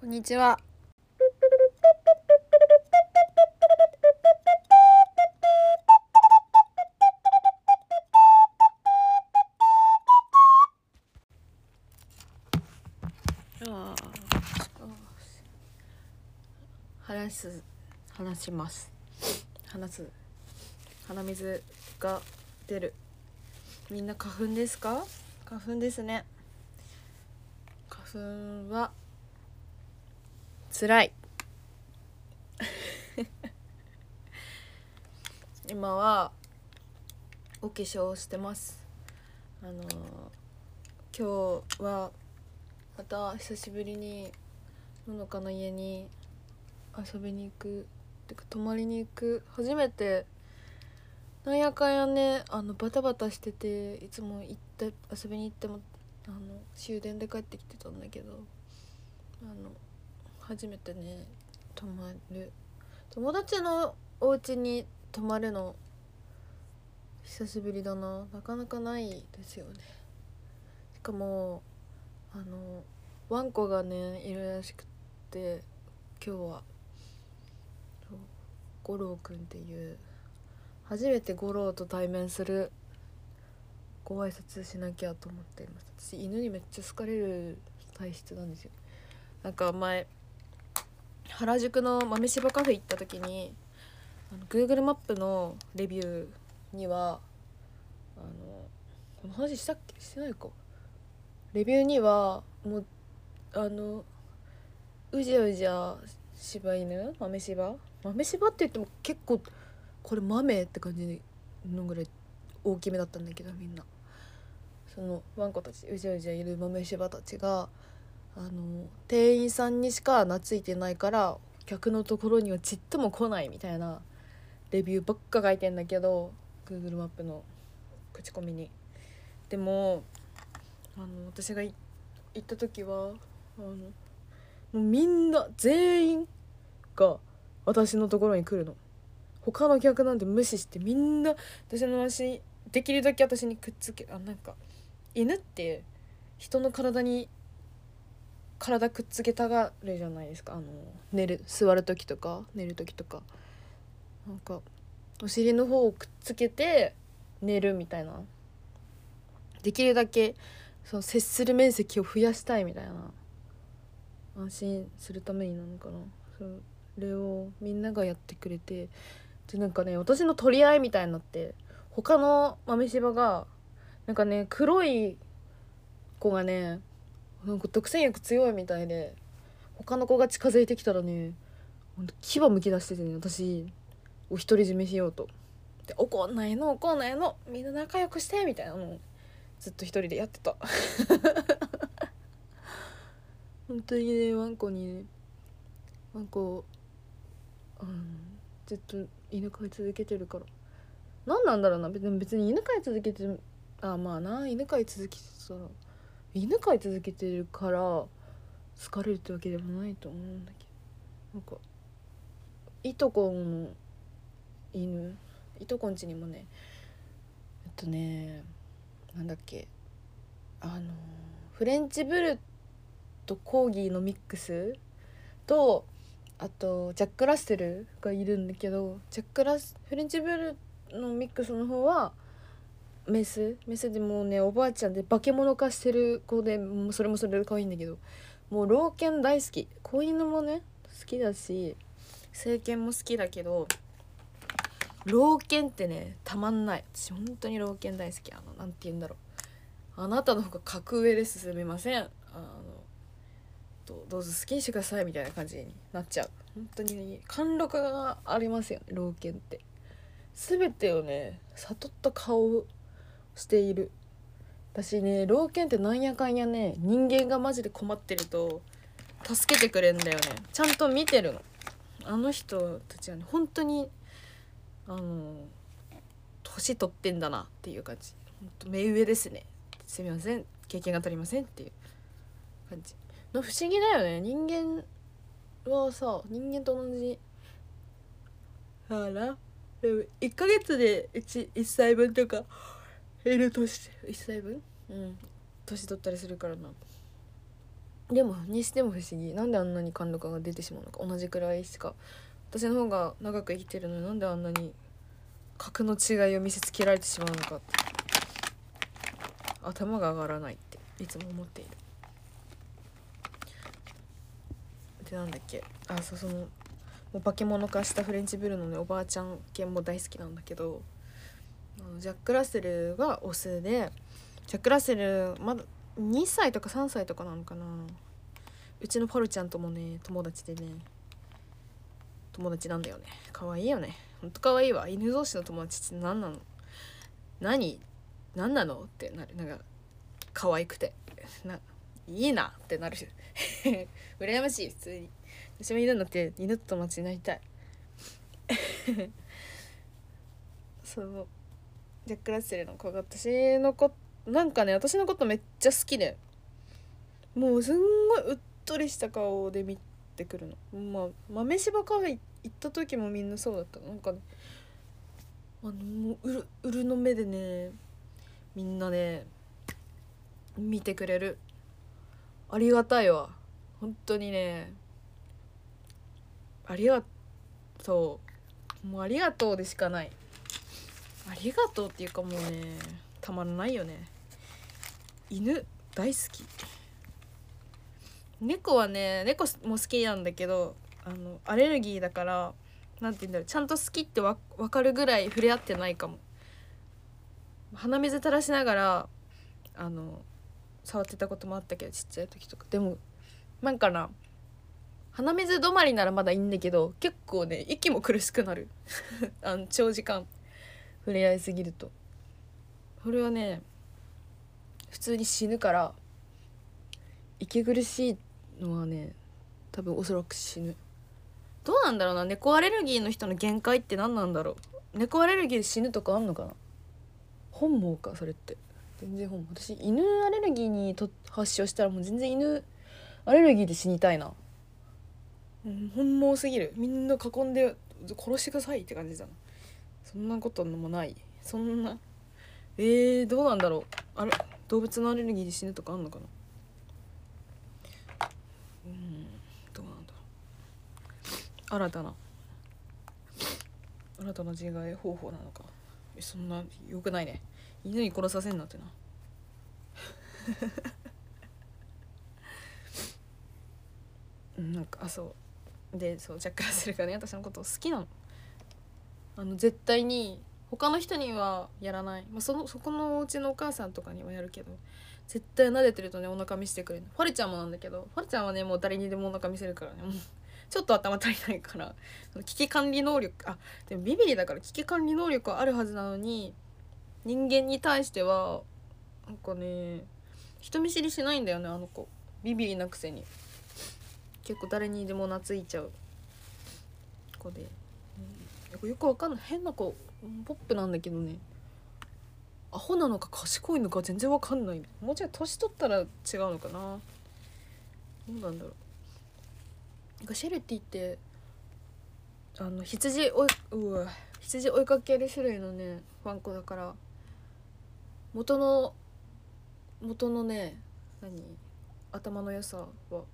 こんにちは。話す話します。話す。鼻水が出る。みんな花粉ですか？花粉ですね。花粉は辛い。今はお化粧をしてます。あの今日はまた久しぶりにののかの家に遊びに行く。てか泊まりに行く。初めてなんやかんやねあのバタバタしてていつも行って遊びに行ってもあの終電で帰ってきてたんだけどあの初めてね泊まる。友達のお家に泊まるの久しぶりだな。なかなかないですよね。しかもあのワンコがねいるらしくて今日は。五郎くんっていう初めて五郎と対面するご挨拶しなきゃと思っています。私犬にめっちゃ好かれる体質なんですよ。なんか前原宿の豆柴カフェ行った時にあの Google マップのレビューにはあのこの話したっけ？してないか。レビューにはもうあのうじゃうじゃ柴犬？豆柴？豆柴って言っても結構これ豆って感じのぐらい大きめだったんだけどみんな。そのワンコたちうじゃうじゃいる豆柴たちがあの店員さんにしか懐いてないから客のところにはちっとも来ないみたいなレビューばっか書いてんだけど Google マップの口コミに。でもあの私が行った時はあのもうみんな全員が私のところに来るの他の客なんて無視してみんな私の足できるだけ私にくっつけあなんか犬って人の体に体くっつけたがるじゃないですか。あの寝る座る時とか寝る時とか。なんかお尻の方をくっつけて寝るみたいな。できるだけその接する面積を増やしたいみたいな。安心するためになのかな。それをみんながやってくれて。でなんかね私の取り合いみたいになって他の豆柴がなんかね黒い子がねなんか独占欲強いみたいで他の子が近づいてきたらね牙むき出しててね私を独り占めしようと。で怒んないの怒んないのみんな仲良くしてみたいなのずっと一人でやってた。本当にねワンコにねワンコうんずっと犬飼い続けてるから。何なんだろうな別に別に犬飼い続けてあまあな犬飼い続けてたら。犬飼い続けてるから好かれるってわけでもないと思うんだけど。なんかいとこの犬いとこんちにもねえっとねなんだっけあのフレンチブルとコーギーのミックスとあとジャック・ラッセルがいるんだけどジャック・ラスフレンチブルのミックスの方はメス？メスでもうねおばあちゃんで化け物化してる子でもうそれもそれで可愛いんだけど。もう老犬大好き。子犬もね好きだし成犬も好きだけど老犬ってねたまんない。私本当に老犬大好き。あのなんて言うんだろう。あなたの方が格上ですすみません。あのどどうぞ好きにしてください。みたいな感じになっちゃう。本当に貫禄がありますよね老犬って。全てをね悟った顔している。私ね老犬ってなんやかんやね人間がマジで困ってると助けてくれるんだよね。ちゃんと見てるの。あの人たちはね本当にあの年取ってんだなっていう感じ。目上ですね。すみません。経験が足りませんっていう。感じ。の不思議だよね。人間はさ人間と同じ。あら。でも1ヶ月で 1, 1歳分とか。減る年1歳分？うん。年取ったりするからな。でもにしても不思議。なんであんなに貫禄が出てしまうのか。同じくらいしか。私の方が長く生きてるのになんであんなに格の違いを見せつけられてしまうのか。頭が上がらないっていつも思っている。でなんだっけ。あそうそのもう化け物化したフレンチブルーのねおばあちゃん犬も大好きなんだけどジャック・ラッセルがオスでジャック・ラッセルまだ2歳とか3歳とかなのかな。うちのパルちゃんともね友達でね。友達なんだよね。可愛いよね。ほんと可愛いわ。犬同士の友達って何なの？何？何なの？ってなる。なんか可愛くて。ないいな？ってなる。羨ましい普通に。私も犬になって犬と友達になりたい。そう。ジャック・ラッセルの子が私の子なんかね私のことめっちゃ好きで。もうすんごいうっとりした顔で見てくるの。まあ豆柴カフェ行った時もみんなそうだったなんかねあのもううるうるの目でねみんなね見てくれる。ありがたいわ。本当にね。ありがとう。もうありがとうでしかない。ありがとうっていうかもうねたまらないよね。犬大好き。猫はね猫も好きなんだけどあのアレルギーだから何て言うんだろうちゃんと好きってわ分かるぐらい触れ合ってないかも。鼻水垂らしながらあの触ってたこともあったけどちっちゃい時とか。でもなんかな鼻水止まりならまだいいんだけど結構ね息も苦しくなる。あの長時間。触れ合いすぎると。これはね普通に死ぬから息苦しいのはね多分おそらく死ぬ。どうなんだろうな猫アレルギーの人の限界って何なんだろう。猫アレルギーで死ぬとかあんのかな。本望かそれって。全然本望。私犬アレルギーにと発症したらもう全然犬アレルギーで死にたいな、うん、本望すぎる。みんな囲んで殺してくださいって感じだなそんなこともない。そんな。えー、どうなんだろう。あれ動物のアレルギーで死ぬとかあんのかな。うんどうなんだろう。新たな。新たな自害方法なのか。そんなよくないね。犬に殺させんなってな。なんかあそう。でそうジャック・ラッセルがね。私のこと好きなの。あの絶対に他の人にはやらない、まあ、そのそこのお家のお母さんとかにはやるけど絶対撫でてるとねお腹見せてくれる。ファルちゃんもなんだけどファルちゃんはねもう誰にでもお腹見せるからね。もうちょっと頭足りないから危機管理能力あでもビビリだから危機管理能力はあるはずなのに人間に対してはなんかね人見知りしないんだよねあの子。ビビリなくせに。結構誰にでも懐いちゃう子で、うん、よくわかんない。変な子ポップなんだけどね。アホなのか賢いのか全然わかんない。もうちょい年取ったら違うのかな。どうなんだろう。なんかシェルティってあの羊追いうわ羊追いかける種類のねワンコだから元の元のね何頭の良さは結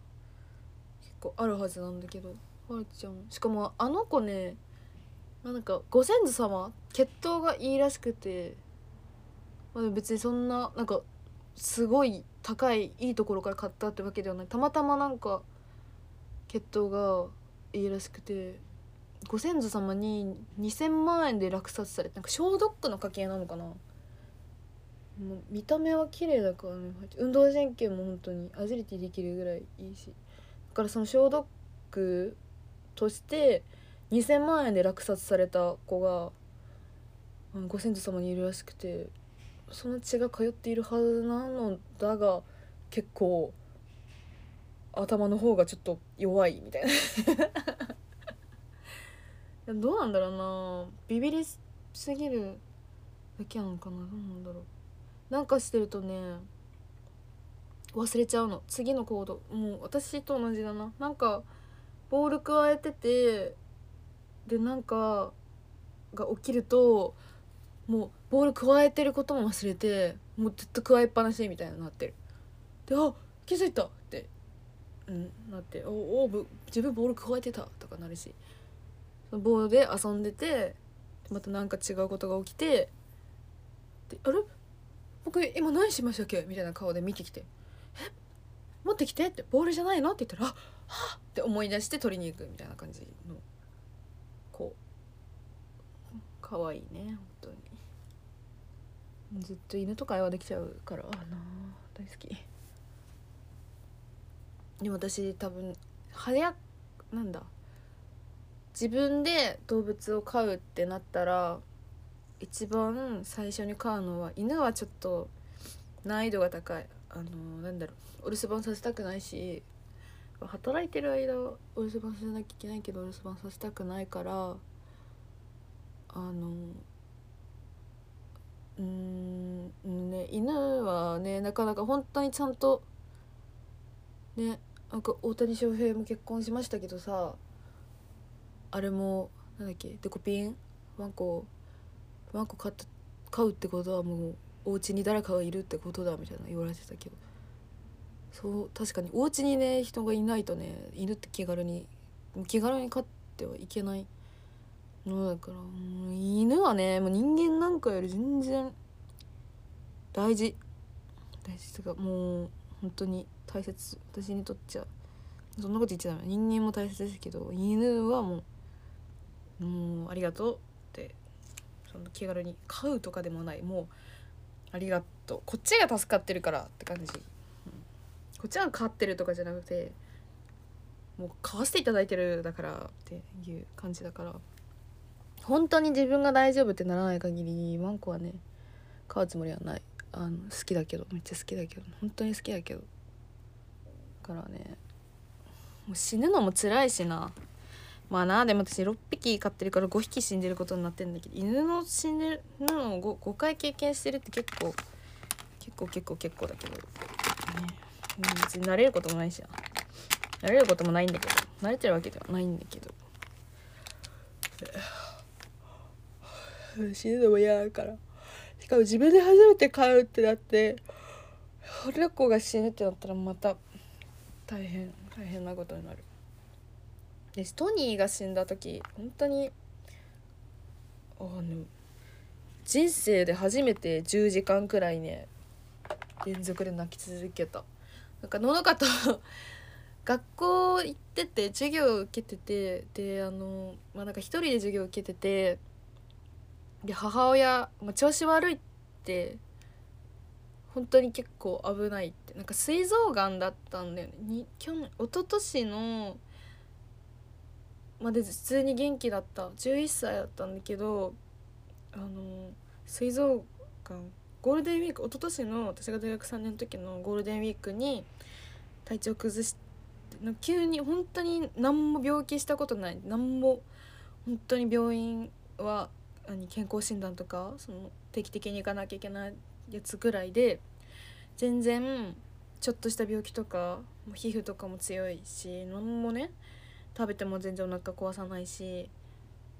構あるはずなんだけどはるちゃん。しかもあの子ねなんかご先祖様血統がいいらしくて、まあ、別にそんななんかすごい高いいいところから買ったってわけではない。たまたまなんか血統がいいらしくてご先祖様に2,000万円で落札されてなんか消毒の家系なのかな。もう見た目は綺麗だからね。運動神経も本当にアジリティできるぐらいいいし。だからその消毒として2,000万円で落札された子がご先祖様にいるらしくてその血が通っているはずなのだが結構頭の方がちょっと弱いみたいな。どうなんだろうな。ビビりすぎるだけなのかな。どうなんだろう。なんかしてるとね忘れちゃうの。次の行動。もう私と同じだな。なんかボール加えててでなんかが起きるともうボール加えてることも忘れてもうずっと加えっぱなしみたいになってる。であ気づいた！ってうんなって「おお自分ボール加えてた」とかなるしそのボールで遊んでてまたなんか違うことが起きてであれ？僕今何しましたっけ？みたいな顔で見てきて「え？持ってきて」って「ボールじゃないの?」って言ったら「あっ!」って思い出して取りに行くみたいな感じの可愛いね本当に。ずっと犬と会話できちゃうからあな大好き。でも私多分早なんだ自分で動物を飼うってなったら一番最初に飼うのは犬はちょっと難易度が高い。あのなんだろうお留守番させたくないし働いてる間お留守番させなきゃいけないけどお留守番させたくないからあのうんね犬はねなかなか本当にちゃんとねなんか大谷翔平も結婚しましたけどさあれもなんだっけデコピンワンコワンコ飼った飼うってことはもうお家に誰かがいるってことだみたいな言われてたけどそう確かにお家にね人がいないとね犬って気軽に気軽に飼ってはいけないのだから犬はねもう人間なんかより全然大事。大事とかもう本当に大切。私にとっちゃそんなこと言っちゃダメ人間も大切ですけど犬はもうもうありがとうってその気軽に飼うとかでもない。もうありがとう。こっちが助かってるからって感じ、こっちが飼ってるとかじゃなくてもう飼わせていただいてるだからっていう感じだから。本当に自分が大丈夫ってならない限りワンコはね飼うつもりはない。あの好きだけどめっちゃ好きだけど本当に好きだけど。だからねもう死ぬのも辛いしな。まあなでも私6匹飼ってるから5匹死んでることになってんだけど犬の死んでるのを 5, 5回経験してるって結構結構結構結構だけど、ね、別に慣れることもないしな。慣れることもないんだけど。慣れてるわけではないんだけど。死ぬのも嫌だから。しかも自分で初めて飼うってなって親子が死ぬってなったらまた大変大変なことになる。でトニーが死んだ時本当にあの人生で初めて10時間くらいね連続で泣き続けた。なんかののかと 学校行ってて授業受けててであのまあなんか一人で授業受けててで母親、まあ、調子悪いって本当に結構危ないって。なんか膵臓がんだったんだよね。に去年一昨年のまで普通に元気だった。11歳だったんだけどあの膵臓がんゴールデンウィーク一昨年の私が大学3年の時のゴールデンウィークに体調崩して急に本当に何も病気したことない。何も本当に病院は何健康診断とかその定期的に行かなきゃいけないやつぐらいで全然ちょっとした病気とか皮膚とかも強いし何もね食べても全然お腹壊さないし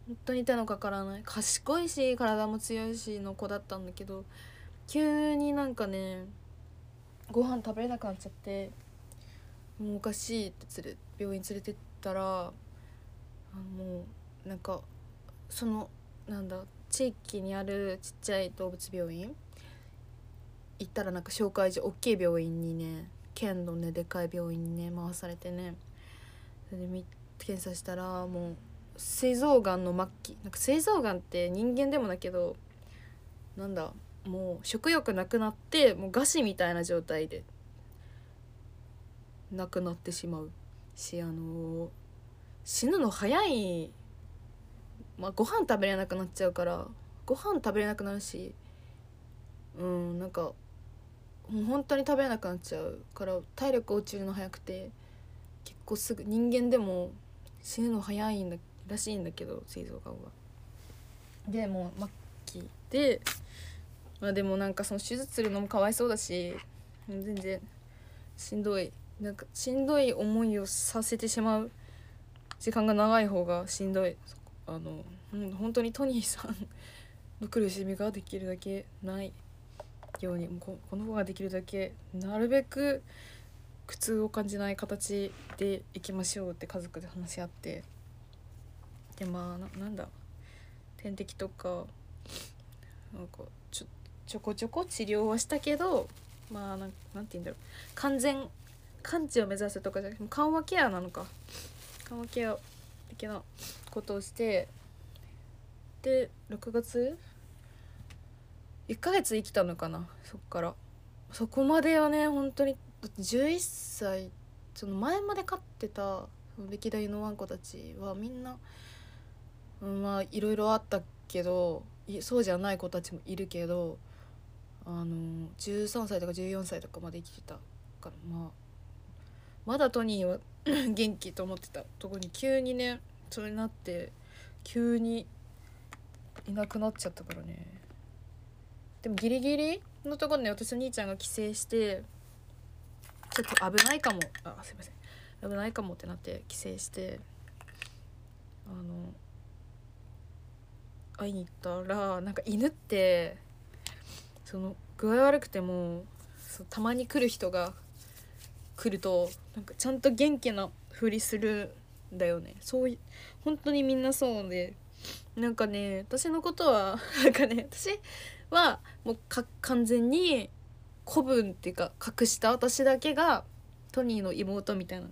本当に手のかからない。賢いし体も強いしの子だったんだけど急になんかねご飯食べれなくなっちゃってもうおかしいって連れ病院連れてったらあもうなんかそのなんだ地域にあるちっちゃい動物病院？行ったらなんか紹介所大きい病院にね県のねでかい病院にね回されてね。それで検査したらもう膵臓がんの末期。なんか膵臓がんって人間でもだけどなんだもう食欲なくなってもう餓死みたいな状態で亡くなってしまう。しあの死ぬの早いまあ、ご飯食べれなくなっちゃうからご飯食べれなくなるしうんなんかもう本当に食べれなくなっちゃうから体力落ちるの早くて結構すぐ人間でも死ぬの早いんだらしいんだけど膵臓がんは。でもう末期でまあでもなんかその手術するのもかわいそうだし全然しんどいなんかしんどい思いをさせてしまう時間が長い方がしんどいあの、本当にトニーさんの苦しみができるだけないようにここの子ができるだけなるべく苦痛を感じない形でいきましょうって家族で話し合ってでまあななんだ点滴とかなんかちょちょこちょこ治療はしたけどまあなんなんて言うんだろう。完全完治を目指すとかじゃなくて緩和ケアなのか。緩和ケア的なことをしてで6月？1ヶ月生きたのかな？そっから。そこまではね本当にだって11歳その前まで飼ってた歴代のワンコたちはみんな、うんまあいろいろあったけどそうじゃない子たちもいるけどあの13歳とか14歳とかまで生きてたからまあまだトニーは 元気と思ってた。とこに急にねそれになって急にいなくなっちゃったからね。でもギリギリのところで私の兄ちゃんが帰省してちょっと危ないかも。あすいません。危ないかもってなって帰省してあの会いに行ったらなんか犬ってその具合悪くてもそたまに来る人が来るとなんかちゃんと元気なふりするんだよね。そうい本当にみんなそうで。なんかね私のことは なんかね私はもう完全に古文っていうか隠した私だけがトニーの妹みたいな。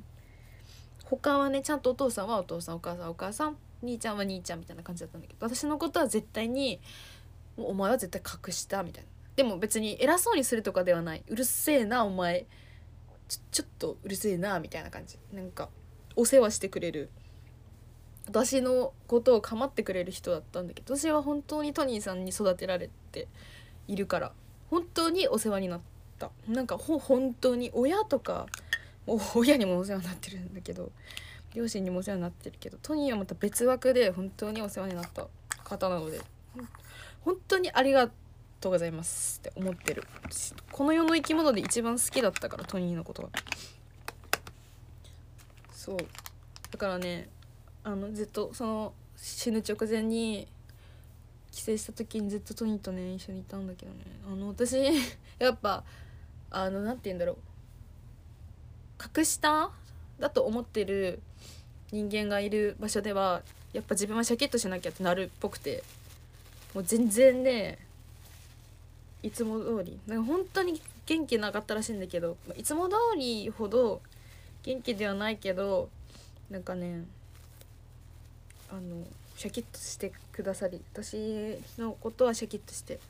他はねちゃんとお父さんはお父さんお母さんお母さん兄ちゃんは兄ちゃんみたいな感じだったんだけど私のことは絶対にもうお前は絶対隠したみたいな。でも別に偉そうにするとかではない。うるせえなお前。ちょちょっとうるせえなみたいな感じ。なんかお世話してくれる。私のことを構ってくれる人だったんだけど私は本当にトニーさんに育てられているから本当にお世話になった。なんかほ本当に親とかもう親にもお世話になってるんだけど両親にもお世話になってるけどトニーはまた別枠で本当にお世話になった方なので本当にありがとうございますって思ってる。この世の生き物で一番好きだったからトニーのことがそう。だからねあのずっとその死ぬ直前に帰省した時にずっとトニーとね一緒にいたんだけどね。あの私 やっぱあの何て言うんだろう。格下だと思ってる人間がいる場所ではやっぱ自分はシャキッとしなきゃってなるっぽくて。もう全然ねいつも通り。なんか本当に元気なかったらしいんだけどいつも通りほど元気ではないけどなんかねあのシャキッとしてくださり私のことはシャキッとして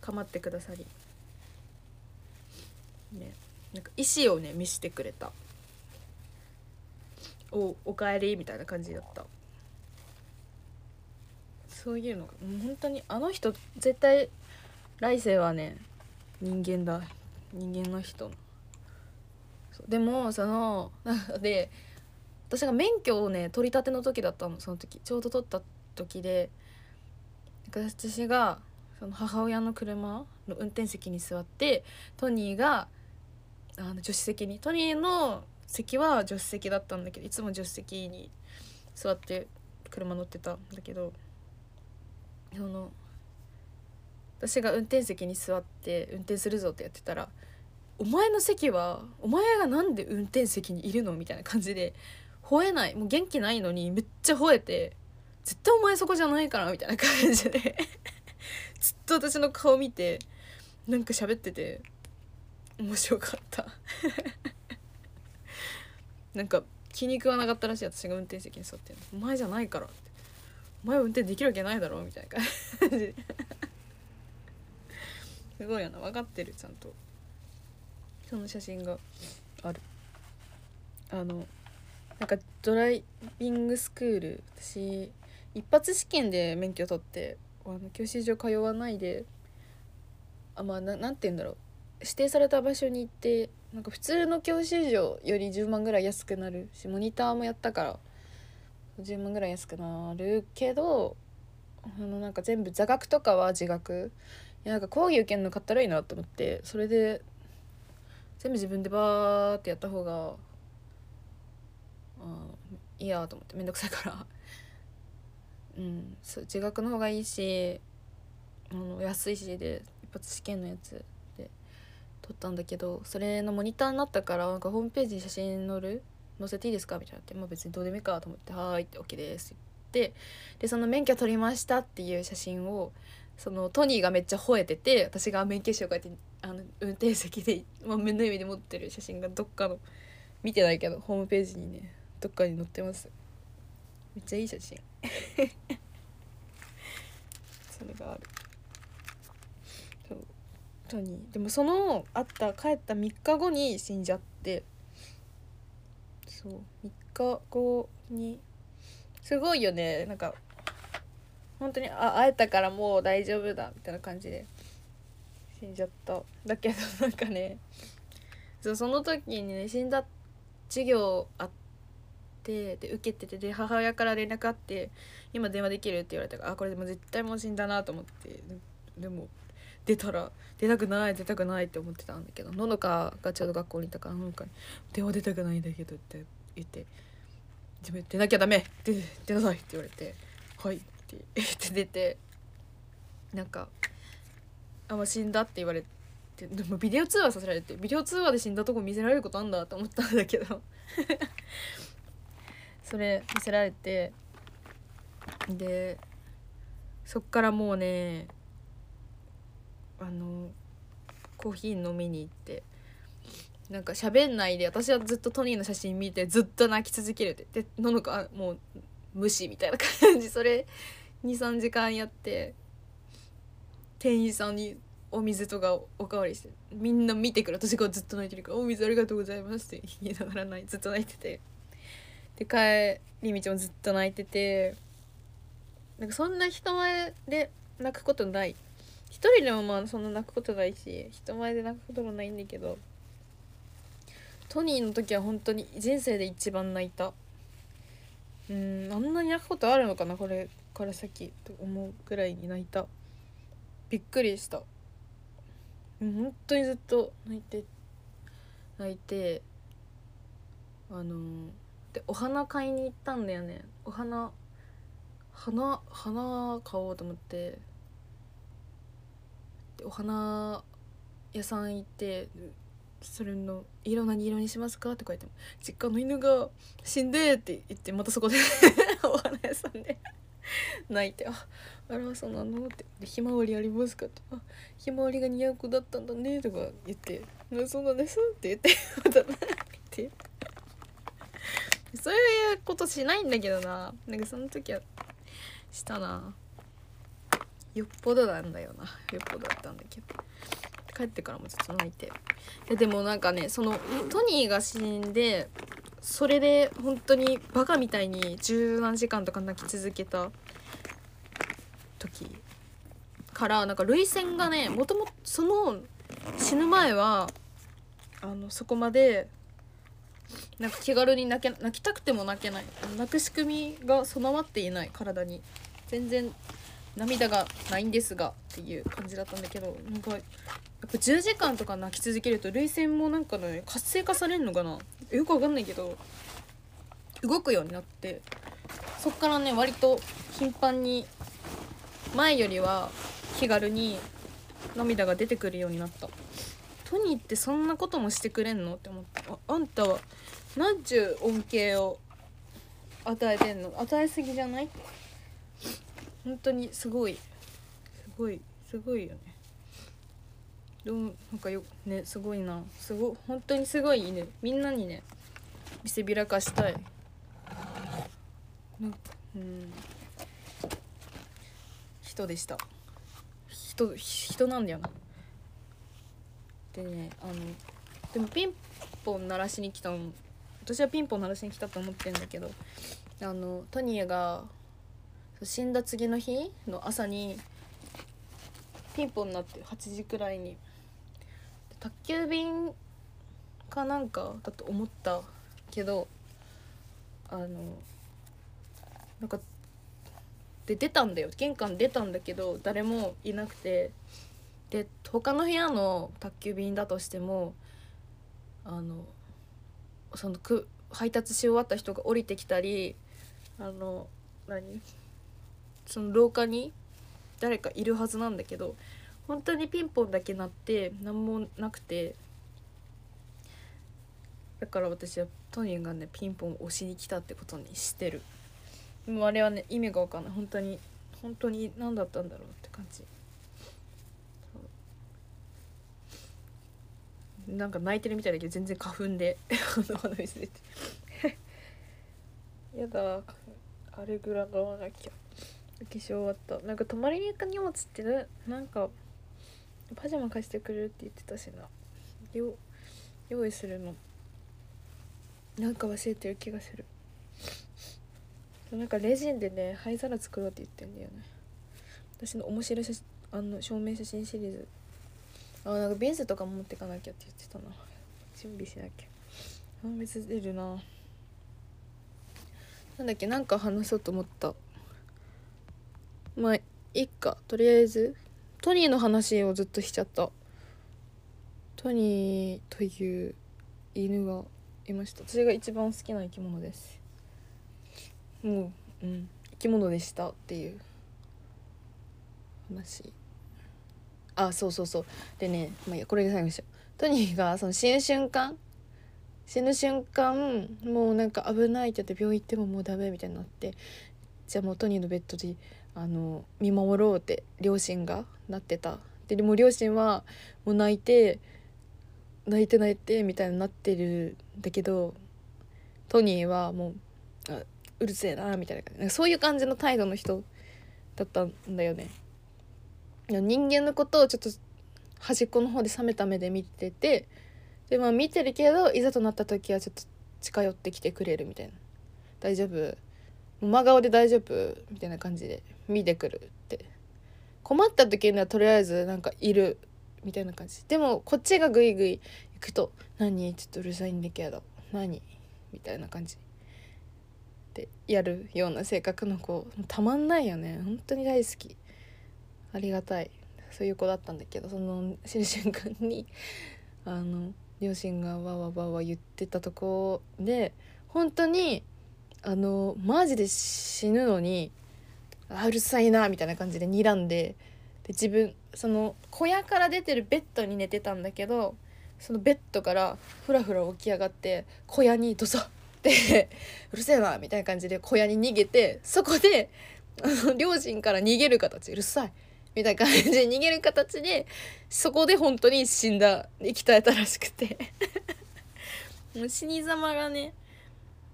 構ってくださり。ねなんか意思をね見せてくれた。おおかえりみたいな感じだった。そういうのがもう本当にあの人絶対来世はね人間だ。人間の人。でもその で私が免許をね取り立ての時だったの。その時。ちょうど取った時で私がその母親の車の運転席に座ってトニーがあの助手席に。トニーの席は助手席だったんだけどいつも助手席に座って車乗ってたんだけどその私が運転席に座って運転するぞってやってたら「お前の席はお前が何で運転席にいるの?」みたいな感じで吠えない。もう元気ないのにめっちゃ吠えて「絶対お前そこじゃないから」みたいな感じで ずっと私の顔見てなんか喋ってて面白かった。なんか気に食わなかったらしい私が運転席に座って「お前じゃないから」って「お前は運転できるわけないだろ」みたいな感じで。すごいよな分かってるちゃんと。その写真がある。あのなんかドライビングスクール私一発試験で免許取ってあの教習所通わないであまあななんて言うんだろう。指定された場所に行ってなんか普通の教習所より10万ぐらい安くなるしモニターもやったから10万ぐらい安くなるけどあのなんか全部座学とかは自学。いやなんか講義受けるの買ったらいいなと思ってそれで全部自分でバーってやった方があいいやと思って面倒くさいから。うんそう自学の方がいいしあの安いしで一発試験のやつで撮ったんだけどそれのモニターになったからなんかホームページに写真載る？載せていいですか？みたいなって、まあ、別にどうでもいいかと思って「はーい」って OK ですって言ってでその免許取りましたっていう写真をそのトニーがめっちゃ吠えてて私が免許証こうやってあの運転席で、まあ、目の上で持ってる写真がどっかの見てないけどホームページにねどっかに載ってます。めっちゃいい写真。それがある。そうトニー。でもそのあった帰った3日後に死んじゃって。そう3日後にすごいよね。なんか本当にあ会えたからもう大丈夫だみたいな感じで死んじゃっただけどなんかねその時にね死んだ授業あってで受けててで母親から連絡あって「今電話できる?」って言われたからあこれでも絶対もう死んだなと思ってでも出たら出たくない出たくないって思ってたんだけどののかがちょうど学校にいたからののかに「電話出たくないんだけど」って言って「自分出なきゃダメ出出なさい」って言われて「はい」って言 って出てなんか「あもう死んだ」って言われてでもビデオ通話させられてビデオ通話で死んだとこ見せられることあんだと思ったんだけど。それ見せられてでそっからもうねあのコーヒー飲みに行ってなんか喋んないで私はずっとトニーの写真見てずっと泣き続けるって。でののかもう無視みたいな感じ。それ23時間やって店員さんにお水とかおかわりしてみんな見てくる。私がずっと泣いてるから「お水ありがとうございます」って言いながら泣いずっと泣いてて。で帰り道もずっと泣いてて。なんかそんな人前で泣くことない。一人でもまあそんな泣くことないし人前で泣くこともないんだけどトニーの時は本当に人生で一番泣いた。うんあんなに泣くことあるのかなこれ。から先と思うぐらいに泣いた。びっくりした。う本当にずっと泣いて泣いてあのでお花買いに行ったんだよね。お花花花買おうと思って。でお花屋さん行ってそれの「色何色にしますか?」って書いても「実家の犬が死んで」って言ってまたそこで お花屋さんで。泣いて「ああらそうなの?」って「ひまわりありますか?」って「あひまわりが似合う子だったんだね」とか言って「そうなんです」って言って。また泣いて。そういうことしないんだけどな。なんかその時はしたな。よっぽどなんだよな。よっぽどだったんだけど。帰ってからもずっと泣いて。ででもなんかねそのトニーが死んでそれで本当にバカみたいに十何時間とか泣き続けた時からなんか涙腺がねもともとその死ぬ前はあのそこまでなんか気軽に泣け泣きたくても泣けない。泣く仕組みが備わっていない体に。全然涙がないんですがっていう感じだったんだけどなんかやっぱ10時間とか泣き続けると涙腺もなんかね活性化されるのかな？よくわかんないけど動くようになってそっからね割と頻繁に前よりは気軽に涙が出てくるようになった。トニーってそんなこともしてくれんのって思ってああんたは何ちゅう恩恵を与えてんの？与えすぎじゃない？本当にすごいすごいすごいよね。でもなんかよねすごいな。すご本当にすごいね。みんなにね見せびらかしたい。なんうん。人でした。人人なんだよな。でねあのでもピンポン鳴らしに来たの。私はピンポン鳴らしに来たと思ってんだけどあのトニーが死んだ次の日の朝にピンポンになって8時くらいに宅急便かなんかだと思ったけどあのなんかで出たんだよ。玄関出たんだけど誰もいなくて。で他の部屋の宅急便だとしてもあのそのく配達し終わった人が降りてきたりあの何？その廊下に誰かいるはずなんだけど本当にピンポンだけ鳴って何もなくて。だから私はトニーがねピンポン押しに来たってことにしてる。でもあれはね意味が分かんない。本当に本当に何だったんだろうって感じ。なんか泣いてるみたいだけど全然花粉で。鼻水出てやだ。あれぐらい買わなきゃ。化粧終わった。なんか泊まりに行く荷物ってねなんかパジャマ貸してくれるって言ってたしな。よ用意するの。なんか忘れてる気がする。なんかレジンでね灰皿作ろうって言ってんだよね。私の面白い写真あの証明写真シリーズ。あなんかビーズとか持ってかなきゃって言ってたな。準備しなきゃ。あ水出るな。なんだっけなんか話そうと思った。まあいっか。とりあえずトニーの話をずっとしちゃった。トニーという犬がいました。私が一番好きな生き物です。もううん生き物でしたっていう話。あそうそうそう。でね、まあ、いやこれで最後にしよう。トニーがその死ぬ瞬間死ぬ瞬間もうなんか危ないって言って病院行ってももうダメみたいになってじゃあもうトニーのベッドであの見守ろうって両親がなってた。でも両親はもう泣いて泣いて泣いてみたいになってるんだけどトニーはもううるせえなみたいな。そういう感じの態度の人だったんだよね。人間のことをちょっと端っこの方で冷めた目で見ててでまあ見てるけどいざとなった時はちょっと近寄ってきてくれるみたいな。大丈夫？真顔で大丈夫？みたいな感じで見てくるって。困った時にはとりあえずなんかいるみたいな感じ。でもこっちがグイグイ行くと「何？ちょっとうるさいんだけど。何?」みたいな感じでやるような性格の子。たまんないよね。本当に大好き。ありがたい。そういう子だったんだけど。その死ぬ瞬間にあの両親がわわわわ言ってたとこで本当にあのマジで死ぬのにあうるさいなみたいな感じで睨んでで自分その小屋から出てるベッドに寝てたんだけどそのベッドからふらふら起き上がって小屋にドサって うるせえなみたいな感じで小屋に逃げてそこであの両親から逃げる形うるさいみたいな感じで逃げる形でそこで本当に死んだ生き絶えたらしくて。もう死に様がね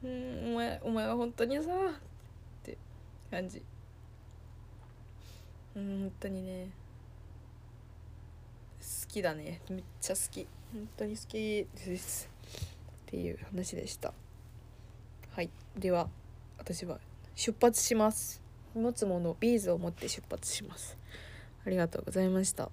うんお前お前は本当にさって感じ。うん本当にね。好きだね。めっちゃ好き。本当に好きです。っていう話でした。はい。では私は出発します。持つものビーズを持って出発します。ありがとうございました。